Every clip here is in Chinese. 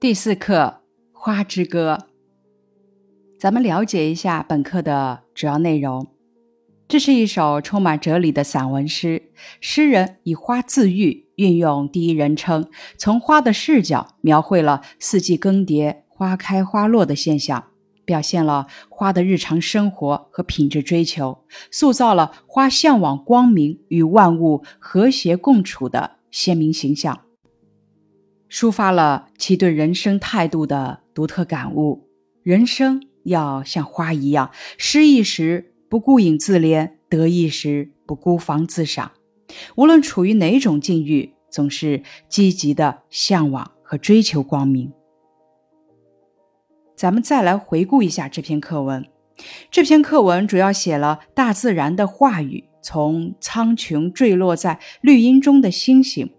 第四课《花之歌》，咱们了解一下本课的主要内容。这是一首充满哲理的散文诗，诗人以花自喻，运用第一人称，从花的视角描绘了四季更迭、花开花落的现象，表现了花的日常生活和品质追求，塑造了花向往光明与万物和谐共处的鲜明形象，抒发了其对人生态度的独特感悟。人生要像花一样，失意时。不顾影自怜，得意时不孤芳自赏。无论处于哪种境遇，总是积极的向往和追求光明。咱们再来回顾一下这篇课文。这篇课文主要写了大自然的话语，从苍穹坠落在绿荫中的星星，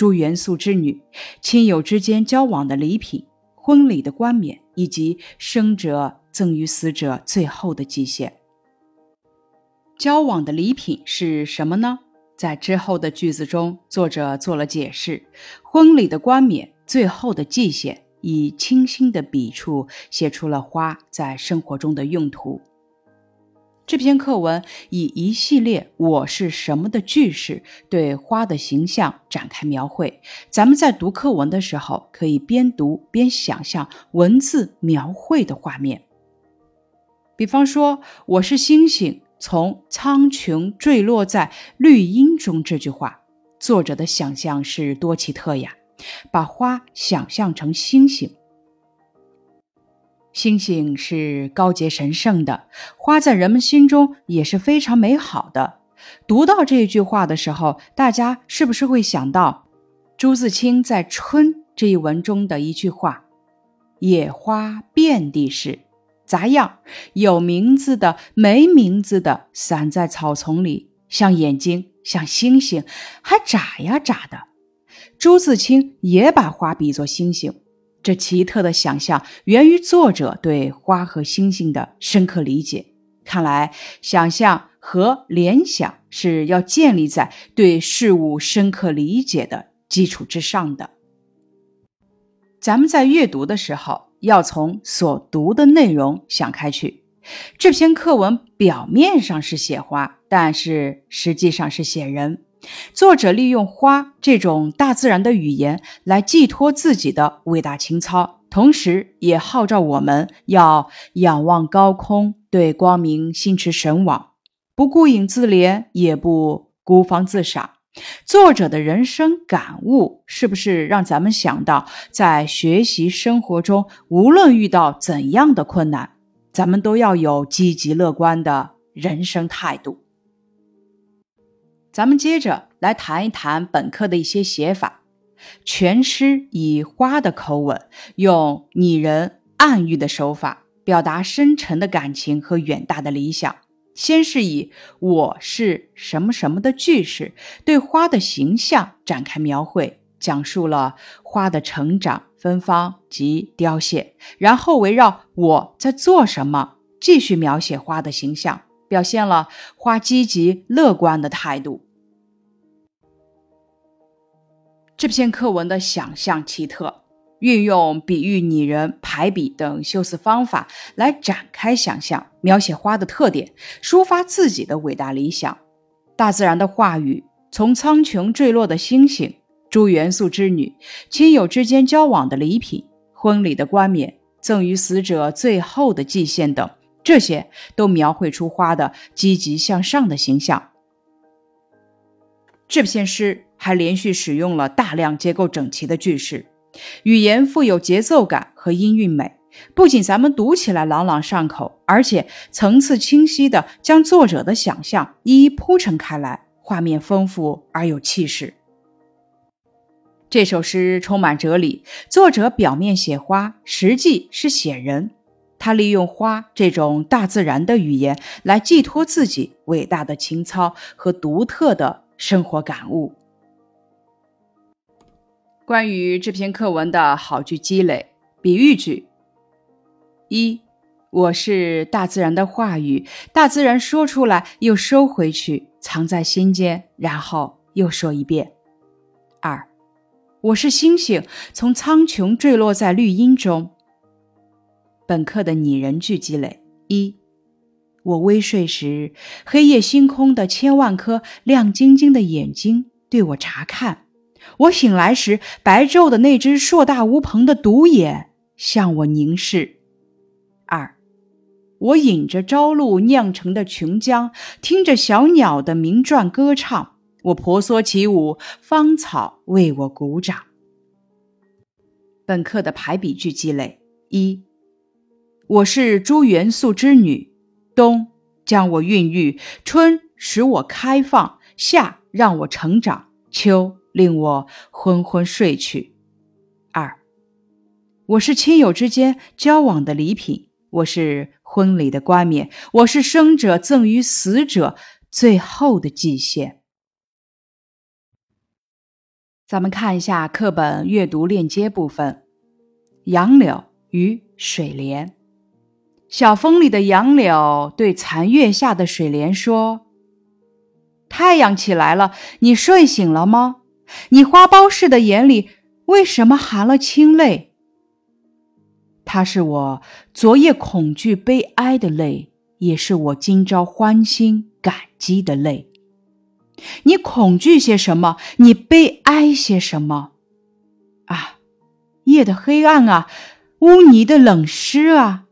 诸元素之女，亲友之间交往的礼品，婚礼的冠冕，以及生者赠与死者最后的祭献。交往的礼品是什么呢？在之后的句子中，作者做了解释。婚礼的冠冕，最后的祭献，以清新的笔触写出了花在生活中的用途。这篇课文以一系列“我是什么”的句式对花的形象展开描绘。咱们在读课文的时候，可以边读边想象文字描绘的画面。比方说，“我是星星”。从苍穹坠落在绿荫中这句话，作者的想象是多奇特呀！把花想象成星星，星星是高洁神圣的，花在人们心中也是非常美好的。读到这句话的时候，大家是不是会想到朱自清在《春》这一文中的一句话：“野花遍地是。”杂样，有名字的、没名字的，散在草丛里，像眼睛，像星星，还眨呀眨的。朱自清也把花比作星星，这奇特的想象源于作者对花和星星的深刻理解。看来，想象和联想是要建立在对事物深刻理解的基础之上的。咱们在阅读的时候。要从所读的内容想开去。这篇课文表面上是写花，但是实际上是写人。作者利用花这种大自然的语言来寄托自己的伟大情操，同时也号召我们要仰望高空，对光明心驰神往，不顾影自怜，也不孤芳自赏。作者的人生感悟，是不是让咱们想到，在学习生活中，无论遇到怎样的困难，咱们都要有积极乐观的人生态度？咱们接着来谈一谈本课的一些写法。全诗以花的口吻，用拟人暗喻的手法，表达深沉的感情和远大的理想。先是以“我是什么什么”的句式对花的形象展开描绘，讲述了花的成长、芬芳及凋谢，然后围绕“我在做什么”继续描写花的形象，表现了花积极乐观的态度。这篇课文的想象奇特。运用比喻、拟人、排比等修辞方法来展开想象，描写花的特点，抒发自己的伟大理想。大自然的话语，从苍穹坠落的星星、诸元素之女、亲友之间交往的礼品、婚礼的冠冕、赠予死者最后的祭献等，这些都描绘出花的积极向上的形象。这篇诗还连续使用了大量结构整齐的句式。语言富有节奏感和音韵美，不仅咱们读起来朗朗上口，而且层次清晰的将作者的想象一一铺陈开来，画面丰富而有气势。这首诗充满哲理，作者表面写花，实际是写人。他利用花这种大自然的语言来寄托自己伟大的情操和独特的生活感悟。关于这篇课文的好句积累，比喻句：一，我是大自然的话语，大自然说出来又收回去，藏在心间，然后又说一遍。二，我是星星，从苍穹坠落在绿荫中。本课的拟人句积累：一，我微睡时，黑夜星空的千万颗亮晶晶的眼睛对我查看；我醒来时，白昼的那只硕大无朋的独眼向我凝视。二，我饮着朝露酿成的琼浆，听着小鸟的鸣啭歌唱。我婆娑起舞，芳草为我鼓掌。本课的排比句积累：一，我是诸元素之女，冬将我孕育，春使我开放，夏让我成长，秋令我昏昏睡去。二，我是亲友之间交往的礼品，我是婚礼的冠冕，我是生者赠与死者最后的祭献。咱们看一下课本阅读链接部分：杨柳与水莲。小风里的杨柳对残月下的水莲说：“太阳起来了，你睡醒了吗？你花苞似的眼里为什么含了清泪？它是我昨夜恐惧悲哀的泪，也是我今朝欢欣感激的泪。”你恐惧些什么？你悲哀些什么？啊，夜的黑暗啊，污泥的冷湿啊，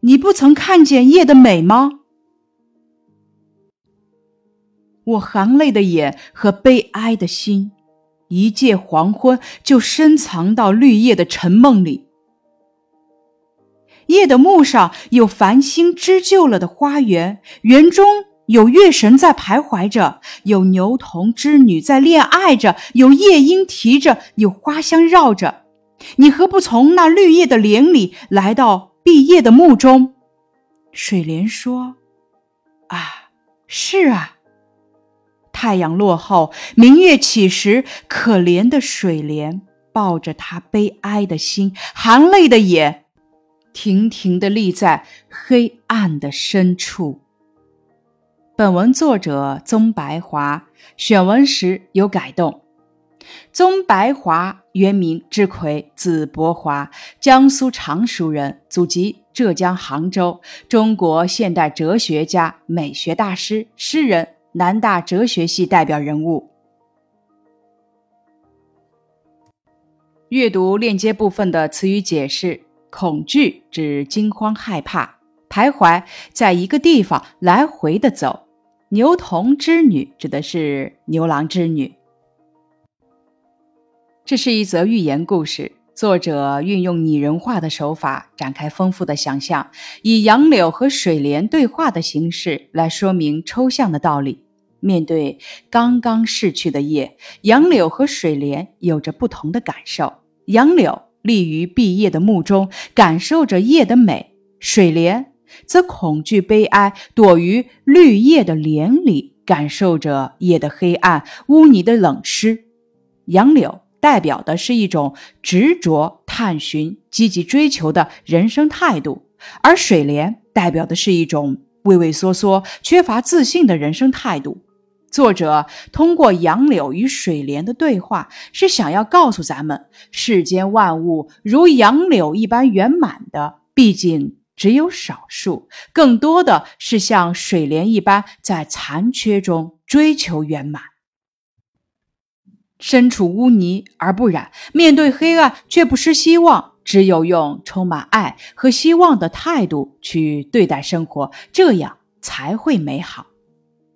你不曾看见夜的美吗？我含泪的眼和悲哀的心，一介黄昏就深藏到绿叶的沉梦里。夜的幕上有繁星织就了的花园，园中。有月神在徘徊着，有牛童织女在恋爱着，有夜莺啼着，有花香绕着。你何不从那绿叶的帘里来到碧叶的墓中？水莲说：“啊，是啊。太阳落后，明月起时，可怜的水莲抱着他悲哀的心，含泪的眼，亭亭地立在黑暗的深处。”本文作者宗白华，选文时有改动。宗白华原名智奎，字伯华，江苏常熟人，祖籍浙江杭州，中国现代哲学家、美学大师、诗人，南大哲学系代表人物。阅读链接部分的词语解释：恐惧指惊慌害怕，徘徊在一个地方来回的走。牛童织女指的是牛郎织女。这是一则寓言故事，作者运用拟人化的手法展开丰富的想象，以杨柳和水莲对话的形式来说明抽象的道理。面对刚刚逝去的夜，杨柳和水莲有着不同的感受。杨柳立于碧叶的墓中，感受着夜的美；水莲。则恐惧、悲哀，躲于绿叶的帘里，感受着夜的黑暗、污泥的冷湿。杨柳代表的是一种执着、探寻、积极追求的人生态度，而水莲代表的是一种畏畏缩缩、缺乏自信的人生态度。作者通过杨柳与水莲的对话，是想要告诉咱们：世间万物如杨柳一般圆满的，毕竟。只有少数，更多的是像水莲一般在残缺中追求圆满。身处污泥而不染，面对黑暗却不失希望，只有用充满爱和希望的态度去对待生活，这样才会美好。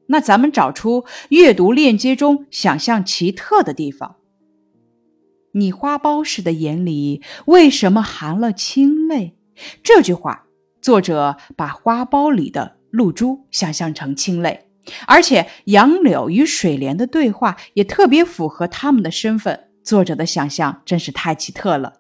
那咱们找出阅读链接中想象奇特的地方。你花苞似的眼里为什么含了清泪？这句话。作者把花苞里的露珠想象成清泪，而且杨柳与水莲的对话也特别符合他们的身份。作者的想象真是太奇特了。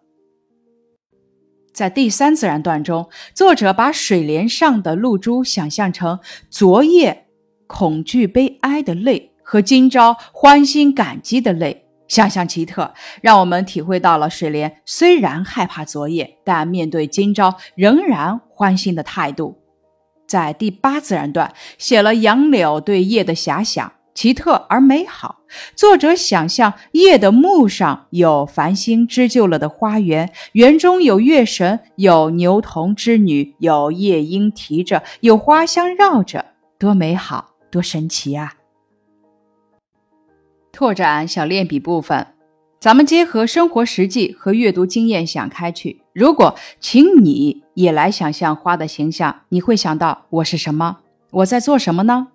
在第三自然段中，作者把水莲上的露珠想象成昨夜恐惧悲哀的泪和今朝欢欣感激的泪。想象奇特，让我们体会到了水莲虽然害怕昨夜，但面对今朝仍然欢欣的态度。在第八自然段写了杨柳对夜的遐想，奇特而美好。作者想象夜的幕上有繁星织就了的花园，园中有月神，有牛童织女，有夜莺啼着，有花香绕着，多美好，多神奇啊！拓展小练笔部分，咱们结合生活实际和阅读经验想开去。如果请你也来想象花的形象，你会想到我是什么？我在做什么呢？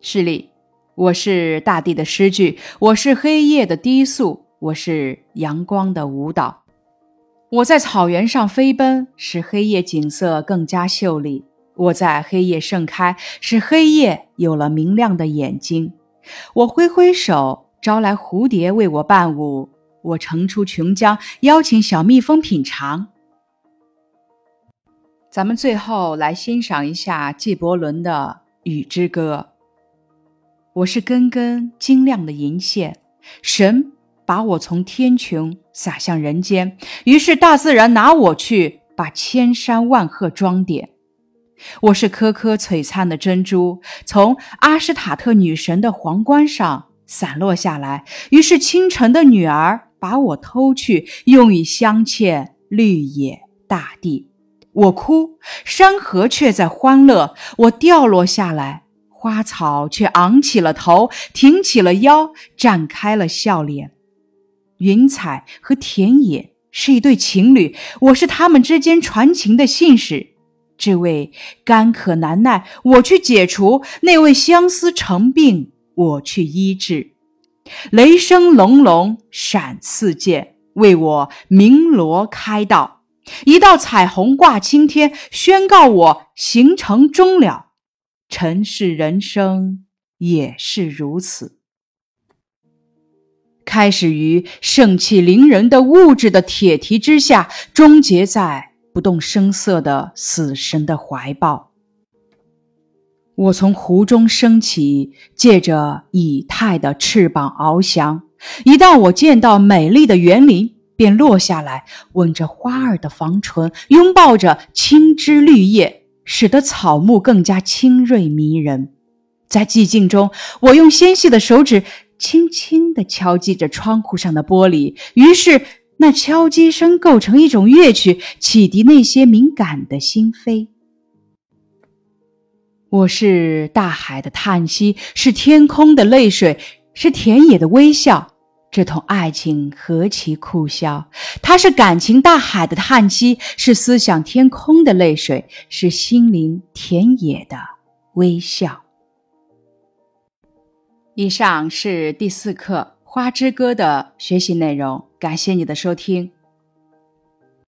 示例：我是大地的诗句，我是黑夜的低诉，我是阳光的舞蹈。我在草原上飞奔，使黑夜景色更加秀丽。我在黑夜盛开，使黑夜有了明亮的眼睛。我挥挥手，招来蝴蝶为我伴舞。我乘出琼浆，邀请小蜜蜂品尝。咱们最后来欣赏一下纪伯伦的《雨之歌》。我是根根晶亮的银线，神把我从天穹撒向人间，于是大自然拿我去，把千山万壑装点。我是颗颗璀璨的珍珠，从阿什塔特女神的皇冠上散落下来，于是清晨的女儿把我偷去，用以镶嵌绿野大地。我哭，山河却在欢乐；我掉落下来，花草却昂起了头，挺起了腰，展开了笑脸。云彩和田野是一对情侣，我是他们之间传情的信使。这位干渴难耐，我去解除；那位相思成病，我去医治。雷声隆隆，闪四溅，为我鸣锣开道。一道彩虹挂青天，宣告我行程终了。尘世人生也是如此，开始于盛气凌人的物质的铁蹄之下，终结在不动声色的死神的怀抱。我从湖中升起，借着以太的翅膀翱翔。一旦我见到美丽的园林。便落下来，吻着花儿的房唇，拥抱着青枝绿叶，使得草木更加清锐迷人。在寂静中，我用纤细的手指轻轻地敲击着窗户上的玻璃，于是那敲击声构成一种乐曲，启迪那些敏感的心扉。我是大海的叹息，是天空的泪水，是田野的微笑。这同爱情何其酷笑！它是感情大海的叹息，是思想天空的泪水，是心灵田野的微笑。以上是第四课《花之歌》的学习内容，感谢你的收听。